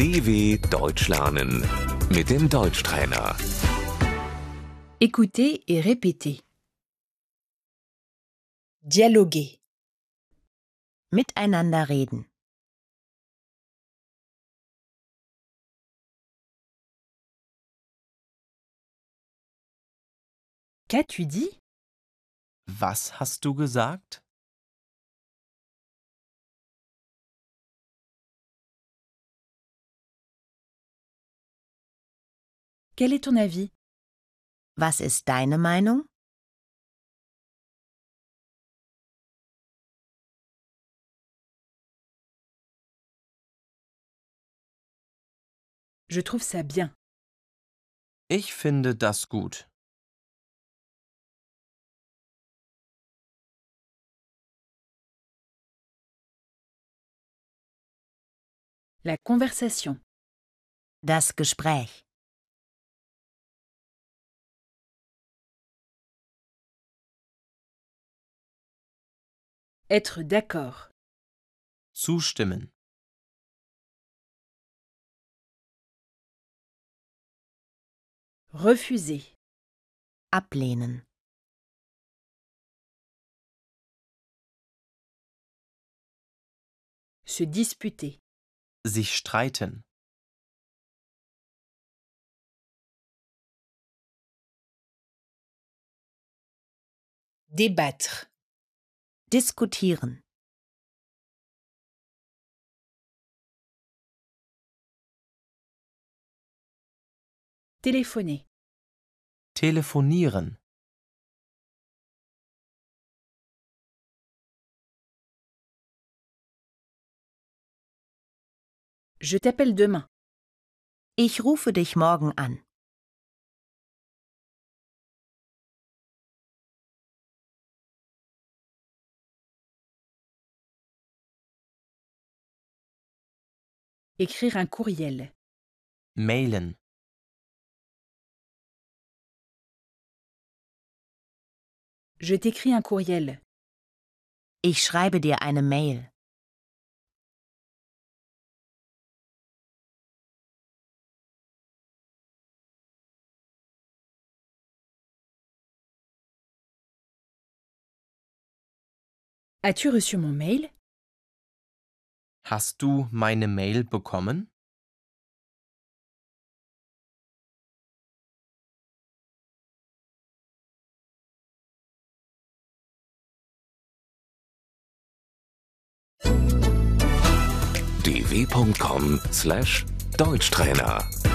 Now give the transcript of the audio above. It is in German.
DW Deutsch lernen mit dem Deutschtrainer. Écoutez et répétez. Dialoguer. Miteinander reden. Qu'as-tu dit Was hast du gesagt? Quel est ton avis Was ist deine Meinung? Je trouve ça bien. Ich finde das gut. La conversation. Das Gespräch. Être d'accord. Zustimmen. Refuser. Ablehnen. Se disputer. Sich streiten. Débattre. Diskutieren. Téléphoner. Telefonieren. Je t'appelle demain. Ich rufe dich morgen an. Écrire un courriel. Mailen. Je t'écris un courriel. Ich schreibe dir eine Mail. As-tu reçu mon mail? Hast du meine Mail bekommen? dw.com/deutschtrainer